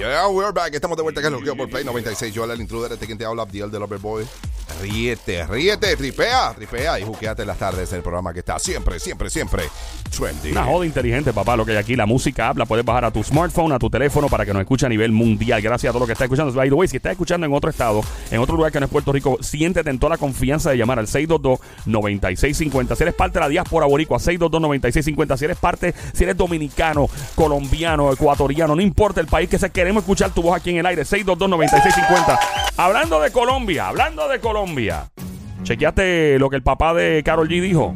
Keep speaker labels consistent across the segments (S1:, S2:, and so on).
S1: Yeah, we're back. Estamos de vuelta acá en el por Play 96. Yo, el intruder, este quien te habla, Abdiel de Loverboy. Ríete, ríete, tripea, tripea y juqueate las tardes el programa que está siempre, siempre, siempre trendy.
S2: Una joda inteligente, papá, lo que hay aquí. La música habla, puedes bajar a tu smartphone, a tu teléfono para que nos escuche a nivel mundial. Gracias a todo lo que está escuchando. By si estás escuchando en otro estado, en otro lugar que no es Puerto Rico, siéntete en toda la confianza de llamar al 622-9650. Si eres parte de la diáspora boricua, 622-9650. Si eres parte, si eres dominicano, colombiano, ecuatoriano, no importa el país que sea, queremos escuchar tu voz aquí en el aire. 622-9650. Hablando de Colombia, hablando de Colombia. ¿Chequeaste lo que el papá de Carol G dijo?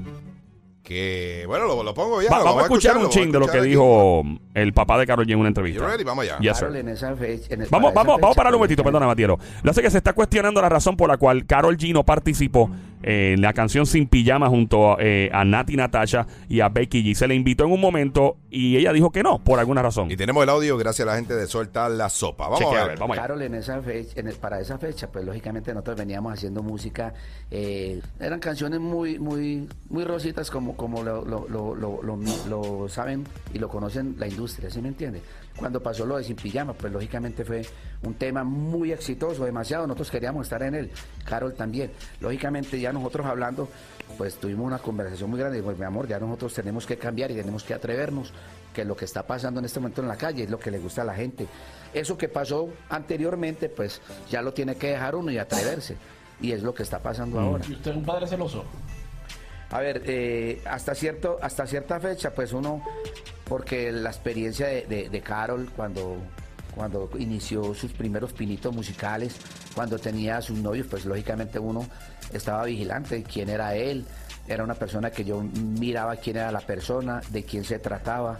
S1: Que, bueno, lo, lo pongo ya.
S2: Va-
S1: lo
S2: vamos a escuchar un ching de lo que dijo el papá de Carol G en una entrevista.
S1: You ready? Vamos allá.
S2: Yes, sir.
S3: Carol, en esa fecha- en el-
S2: Vamos,
S3: para esa
S2: vamos, vamos a parar un momentito, perdona, Matiero. Lo hace que se está cuestionando la razón por la cual Carol G no participó en la canción Sin Pijama junto eh, a Nati Natasha y a Becky G. Se le invitó en un momento y ella dijo que no, por alguna razón.
S1: Y tenemos el audio gracias a la gente de Soltar la Sopa. Vamos
S2: Chequea,
S1: a
S2: a
S1: ver.
S2: ver, vamos allá.
S3: Carol, en esa fecha, en el- para esa fecha, pues lógicamente nosotros veníamos haciendo música, eh, eran canciones muy, muy, muy rositas como, como lo, lo, lo, lo, lo- lo saben y lo conocen la industria, ¿sí me entiende? Cuando pasó lo de Sin Pijama, pues lógicamente fue un tema muy exitoso, demasiado, nosotros queríamos estar en él, Carol también. Lógicamente ya nosotros hablando, pues tuvimos una conversación muy grande, pues mi amor, ya nosotros tenemos que cambiar y tenemos que atrevernos, que lo que está pasando en este momento en la calle es lo que le gusta a la gente. Eso que pasó anteriormente, pues ya lo tiene que dejar uno y atreverse. Y es lo que está pasando ahora.
S4: ¿Y usted es un padre celoso?
S3: A ver, eh, hasta cierto, hasta cierta fecha, pues uno, porque la experiencia de, de- de Carol cuando, cuando inició sus primeros pinitos musicales, cuando tenía a sus novios, pues lógicamente uno estaba vigilante de quién era él. Era una persona que yo miraba quién era la persona, de quién se trataba,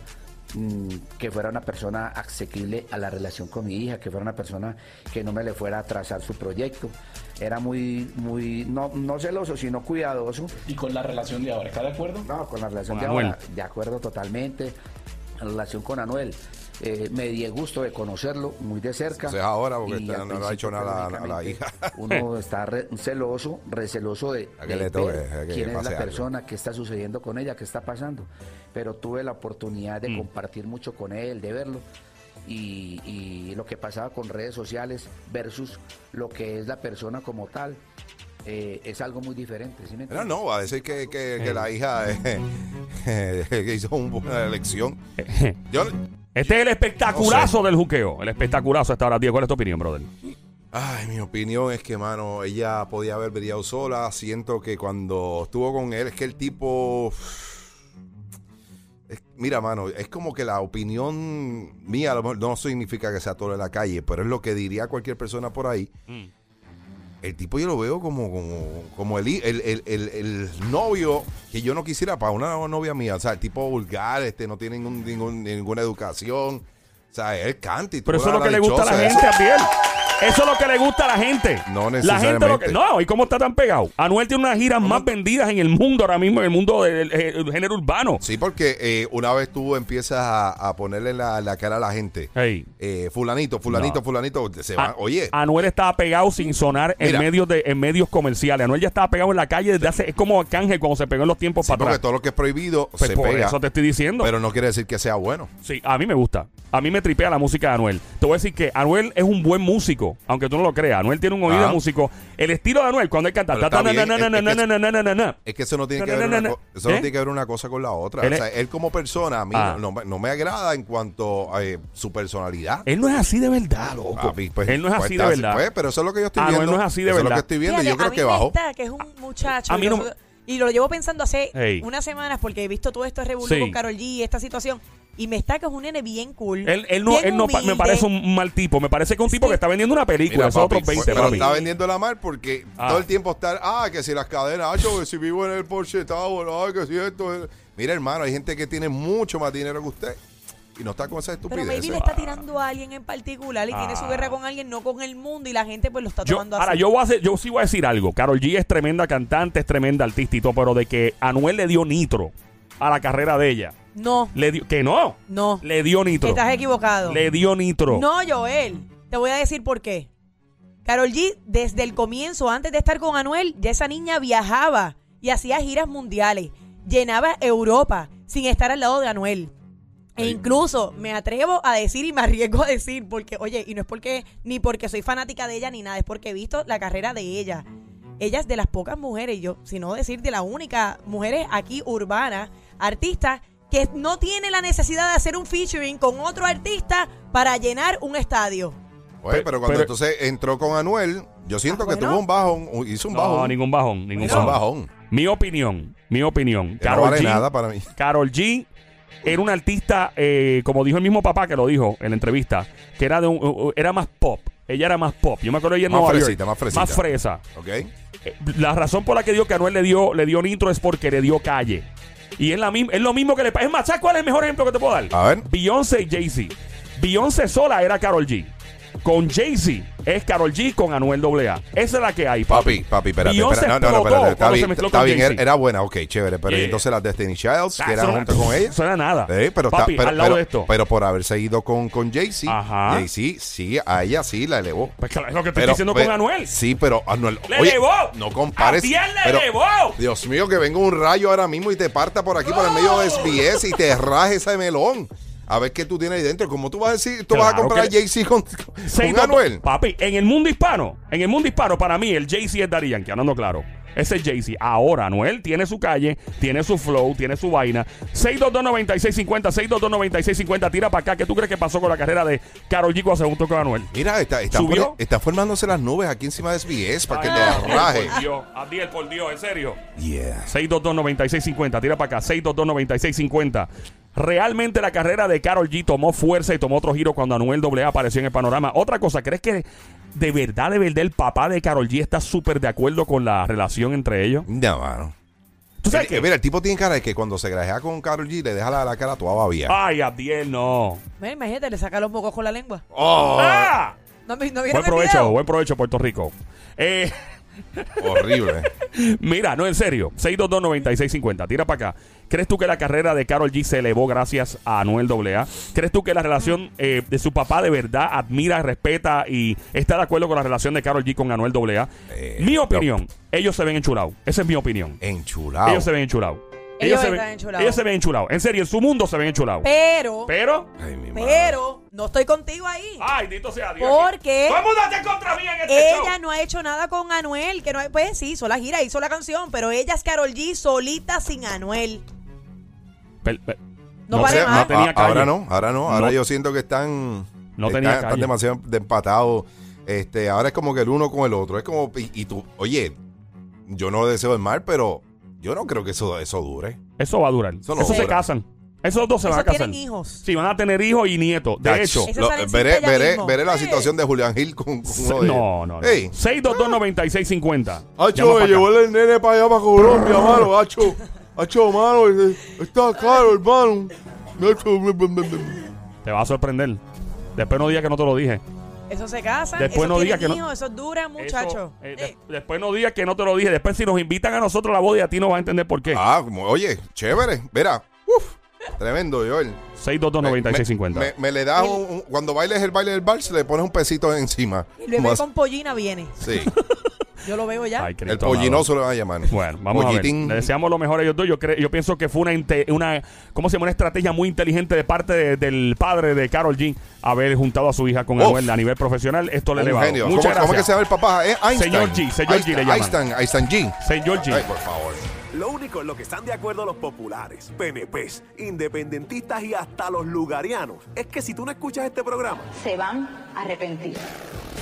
S3: mm, que fuera una persona asequible a la relación con mi hija, que fuera una persona que no me le fuera a trazar su proyecto. Era muy, muy, no, no celoso, sino cuidadoso.
S4: ¿Y con la relación de ahora? ¿Está de acuerdo?
S3: No, con la relación
S2: Con
S3: de
S2: Anuel.
S3: ahora, de acuerdo totalmente. La relación con Anuel. Eh, me di el gusto de conocerlo muy de cerca.
S1: Eso es ahora, porque está- no le ha hecho nada a la- a la
S3: lógicamente,
S1: hija.
S3: Uno está re- celoso, receloso de,
S1: A que
S3: de
S1: le toque,
S3: ver quién es la
S1: algo.
S3: persona, qué está sucediendo con ella, qué está pasando. Pero tuve la oportunidad
S1: Mm.
S3: de compartir mucho con él, de verlo. Y, y lo que pasaba con redes sociales versus lo que es la persona como tal, eh, es algo muy diferente. ¿sí me
S1: Pero
S3: entiendes?
S1: no, va a decir que, que, que la hija eh, que hizo una buena elección. Yo,
S2: Este es el espectaculazo del juqueo. El espectaculazo hasta ahora. Diego, ¿cuál es tu opinión, brother?
S1: Ay, mi opinión es que, mano, ella podía haber brillado sola. Siento que cuando estuvo con él, es que el tipo. es- mira, mano, es como que la opinión mía a lo mejor no significa que sea todo en la calle, pero es lo que diría cualquier persona por ahí. El tipo yo lo veo como, como, como el, el, el- novio que yo no quisiera para una novia mía. O sea, el tipo vulgar, este, no tiene ningún- ningún- ninguna educación. O sea, él canta y
S2: Pero eso es lo que le gusta a la gente, Abiel. Eso es lo que le gusta a la gente.
S1: No
S2: La gente lo que,
S1: necesariamente.
S2: no, ¿y cómo está tan pegado? Anuel tiene unas giras más vendidas en el mundo ahora mismo, en el mundo del género urbano.
S1: Sí, porque eh, una vez tú empiezas a, a ponerle la, la cara a la gente,
S2: Hey.
S1: eh, fulanito, fulanito,
S2: No.
S1: fulanito, se va,
S2: A-
S1: oye,
S2: Anuel estaba pegado sin sonar en medios de en medios comerciales. Anuel ya estaba pegado en la calle desde hace es como Arcángel cuando se pegó en los tiempos
S1: sí,
S2: para
S1: porque
S2: atrás.
S1: todo lo que es prohibido
S2: Pues
S1: se
S2: por
S1: pega,
S2: eso te estoy diciendo.
S1: pero no quiere decir que sea bueno.
S2: Sí, a mí me gusta. A mí me tripea la música de Anuel. Te voy a decir que Anuel es un buen músico, aunque tú no lo creas. Anuel tiene un oído
S1: Ajá.
S2: de músico. El estilo de Anuel, cuando él canta.
S1: Pero
S2: ta, ta,
S1: está
S2: na,
S1: bien,
S2: na, na,
S1: es- que-
S2: na, na, na, na, na.
S1: Es que eso no tiene que ver
S2: na, na,
S1: una,
S2: na.
S1: co- eso no tiene que ver una cosa con la otra.
S2: Él
S1: o
S2: es-
S1: sea, él como persona a mí
S2: Ah.
S1: no, me- no me agrada en cuanto a eh, su personalidad.
S2: Él no es así de verdad, loco.
S1: Pues,
S2: él no es
S1: pues,
S2: así de verdad.
S1: pues, pero eso es lo que yo estoy
S2: Anuel
S1: viendo.
S2: no es así de
S1: eso es lo
S2: verdad.
S1: que estoy viendo
S5: Fíjate,
S1: yo creo
S5: a mí
S1: que
S5: me
S1: bajó.
S5: que es un muchacho.
S2: A mí
S5: y,
S2: no
S5: lo llevo pensando hace
S2: Hey.
S5: unas semanas porque he visto todo esto revolú
S2: Sí.
S5: con Carol G y esta situación. Y me está que es un nene bien cool.
S2: Él, él no,
S5: bien
S2: él no pa- me
S5: humilde.
S2: parece un mal tipo. Me parece que es un tipo
S5: Sí.
S2: que está vendiendo una película.
S1: Mira,
S2: esos
S1: papi,
S2: otros 20,
S1: pero
S2: papi.
S1: está vendiéndola mal porque
S2: Ah.
S1: todo el tiempo está, ah, que si las cadenas, ah, yo, que si vivo en el Porsche Tower, ah, que si esto. es-". Mira, hermano, hay gente que tiene mucho más dinero que usted y no está con esa
S5: Pero
S1: estupidez.
S5: maybe le está tirando a alguien en particular y tiene su
S2: Ah.
S5: guerra con alguien, no con el mundo. Y la gente pues lo está
S2: Yo,
S5: tomando
S2: ahora,
S5: así.
S2: yo, voy a hacer- yo sí voy a decir algo. Carol G es tremenda cantante, es tremenda artista y todo, pero de que Anuel le dio nitro a la carrera de ella.
S5: No,
S2: Le dio, que no.
S5: no.
S2: Le dio nitro.
S5: Estás equivocado.
S2: Le dio nitro.
S5: No, Joel. Te voy a decir por qué. Carol G, desde el comienzo, antes de estar con Anuel, ya esa niña viajaba y hacía giras mundiales. Llenaba Europa sin estar al lado de Anuel. E incluso me atrevo a decir y me arriesgo a decir, porque, oye, y no es porque, ni porque soy fanática de ella ni nada, es porque he visto la carrera de ella. Ella es de las pocas mujeres, yo, si no decir de la única mujeres aquí urbanas, artistas, que no tiene la necesidad de hacer un featuring con otro artista para llenar un estadio.
S1: Oye,
S2: Pe-
S1: pero cuando
S2: pero-
S1: entonces entró con Anuel, yo siento
S5: Ah,
S1: que
S5: bueno.
S1: tuvo un bajón, hizo un
S2: No,
S1: bajón.
S2: ningún bajón, ningún
S1: hizo un
S2: bajón. Mi opinión, mi opinión.
S1: Que no vale
S2: G,
S1: nada para mí.
S2: Carol G era una artista, eh, como dijo el mismo papá que lo dijo en la entrevista, que era de un, era más pop. Ella era más pop. Yo me acuerdo ella en
S1: Más
S2: Nueva
S1: fresita,
S2: York.
S1: más fresita.
S2: Más fresa.
S1: ¿Ok?
S2: Eh, La razón por la que dio que Anuel le dio, le dio nitro es porque le dio calle. Y es, la misma, es lo mismo que le pasa. Es más, ¿sabes cuál es el mejor ejemplo que te puedo dar?
S1: A ver.
S2: Beyoncé y Jay-Z. Beyoncé sola era Carol G. Con Jay-Z es Carol G con Anuel AA. Esa es la que hay, papi.
S1: Papi, papi, espérate, espérate. No, no, espérate. Está bien, está bien, era buena, ok, chévere. Pero
S2: Yeah.
S1: entonces las Destiny Childs,
S2: Ah,
S1: que
S2: eso
S1: eran junto con ella.
S2: Eso era nada.
S1: Pero, está- pero,
S2: al lado
S1: pero-
S2: de esto.
S1: pero por haberse ido con, con Jay-Z. Jay-Z, sí, a ella sí la elevó.
S2: Pues claro, es lo que estoy
S1: Pero,
S2: diciendo con Anuel.
S1: Sí, pero Anuel.
S2: ¡Le
S1: oye,
S2: elevó!
S1: No compares.
S2: ¡A le elevó!
S1: Dios mío, que venga un rayo ahora mismo y te parta por aquí, por el medio de SBS y te raje ese melón. A ver qué tú tienes ahí dentro. ¿Cómo tú vas a decir? ¿Tú vas a
S2: que-
S1: Jay-Z con, con Anuel?
S2: Papi, en el mundo hispano, en el mundo hispano, para mí, el Jay-Z es Daddy Yankee, hablando claro. Ese es Jay-Z. Ahora, Anuel tiene su calle, tiene su flow, tiene su vaina. 622-9650, 622-9650. Tira para acá. ¿Qué tú crees que pasó con la carrera de Karol G cuando se juntó con Anuel?
S1: Mira, está, está,
S2: ¿Subió?
S1: está formándose las nubes aquí encima de SBS para que te raje.
S2: Por Dios, Adiel, por Dios, en serio.
S1: Yeah.
S2: 622-9650, tira para acá, 622-9650. Realmente la carrera de Carol G tomó fuerza y tomó otro giro cuando Anuel AA apareció en el panorama. Otra cosa, ¿crees que de verdad, de verdad el papá de Carol G está súper de acuerdo con la relación entre ellos?
S1: No, mano.
S2: ¿Tú sabes qué?
S1: Mira, el tipo tiene cara de que cuando se grajea con Karol G le deja la, la cara toda babia.
S2: Ay, Adiel, no.
S5: Mira, imagínate, le saca los mocos con la lengua.
S1: Oh,
S2: ¡Ah!
S5: ¿No, no
S2: Buen provecho,
S5: video?
S2: buen provecho, Puerto Rico. Eh,
S1: horrible.
S2: Mira, no, en serio. 622-9650. Tira para acá. ¿Crees tú que la carrera de Carol G se elevó gracias a Anuel AA? ¿Crees tú que la relación eh, de su papá de verdad admira, respeta y está de acuerdo con la relación de Carol G con Anuel AA?
S1: Eh,
S2: mi opinión, ellos se ven enchulados. Esa es mi opinión.
S1: Enchulado.
S2: Ellos se ven enchulados.
S5: Ellos
S2: se
S5: están
S2: ven,
S5: enchulados.
S2: ellos se ven enchulados. En serio, en su mundo se ven enchulados.
S5: Pero,
S2: Pero.
S1: Ay, mi madre.
S5: pero, no estoy contigo ahí.
S2: Ay, dito sea Dios.
S5: Porque
S2: está en contra mía en este
S5: Ella
S2: show.
S5: no ha hecho nada con Anuel, que no hay- pues sí, hizo la gira, hizo la canción, pero ella es Carol G solita sin Anuel.
S2: Per- per-
S5: No mal.
S2: no tenía
S1: A- ahora
S2: calle.
S1: no, ahora no. Ahora
S2: No.
S1: yo siento que están.
S2: No
S1: están,
S2: tenía
S1: están
S2: calle.
S1: demasiado de empatados. Este, ahora es como que el uno con el otro. Es como. Y, y tú, oye, yo no deseo el mal, pero yo no creo que eso, eso dure.
S2: Eso va a durar.
S1: Eso
S2: se
S1: dura.
S2: casan. Esos dos se van a casar.
S5: tienen hijos.
S2: Sí, van a tener hijos y nietos. De
S1: Ach,
S2: hecho,
S1: lo-
S5: sale
S1: veré, veré,
S5: mismo.
S1: veré la situación de Julián Gil con, con
S2: se-
S1: uno de
S2: no, no, no.
S1: Ey.
S2: 622-9650.
S1: Hacho, me llevó el nene para allá, para Colombia, mano. Hacho, hacho, mano, eh, está caro, hermano. Hacho.
S2: Te va a sorprender. Después no digas que no te lo dije.
S5: Eso se casan,
S2: Después
S5: eso
S2: no diga que no-
S5: hijos, eso dura, muchacho.
S2: Eso, eh,
S5: Eh,
S2: de- después no digas que no te lo dije. Después si nos invitan a nosotros a la boda, a ti no vas a entender por qué.
S1: Ah, como, oye, chévere. Mira, uf, tremendo, Joel.
S2: 622-9650.
S1: Me, me- me le das un, un- cuando bailes el baile del vals, le pones un pesito encima.
S5: bebé
S1: Más-
S5: con pollina viene.
S1: Sí,
S5: Yo lo veo ya.
S2: Ay,
S1: el pollinoso le van a llamar.
S2: Bueno, vamos a ver. Le deseamos lo mejor a ellos dos. Yo, creo, yo pienso que fue una, una, ¿cómo se llama? Una estrategia muy inteligente de parte de- del padre de Carol G haber juntado a su hija con. Anuel a nivel profesional. Esto le eleva.
S1: genio.
S2: Muchas
S1: ¿Cómo, cómo es que
S2: gracias.
S1: se llama el papá? ¿Eh? Einstein.
S2: Señor G, señor G
S1: Einstein,
S2: le llaman.
S1: Einstein, Einstein G.
S2: Señor G.
S1: Ay, por favor.
S6: Lo único en lo que están de acuerdo los populares, PNPs, independentistas y hasta los lugarianos es que si tú no escuchas este programa,
S7: se van a arrepentir.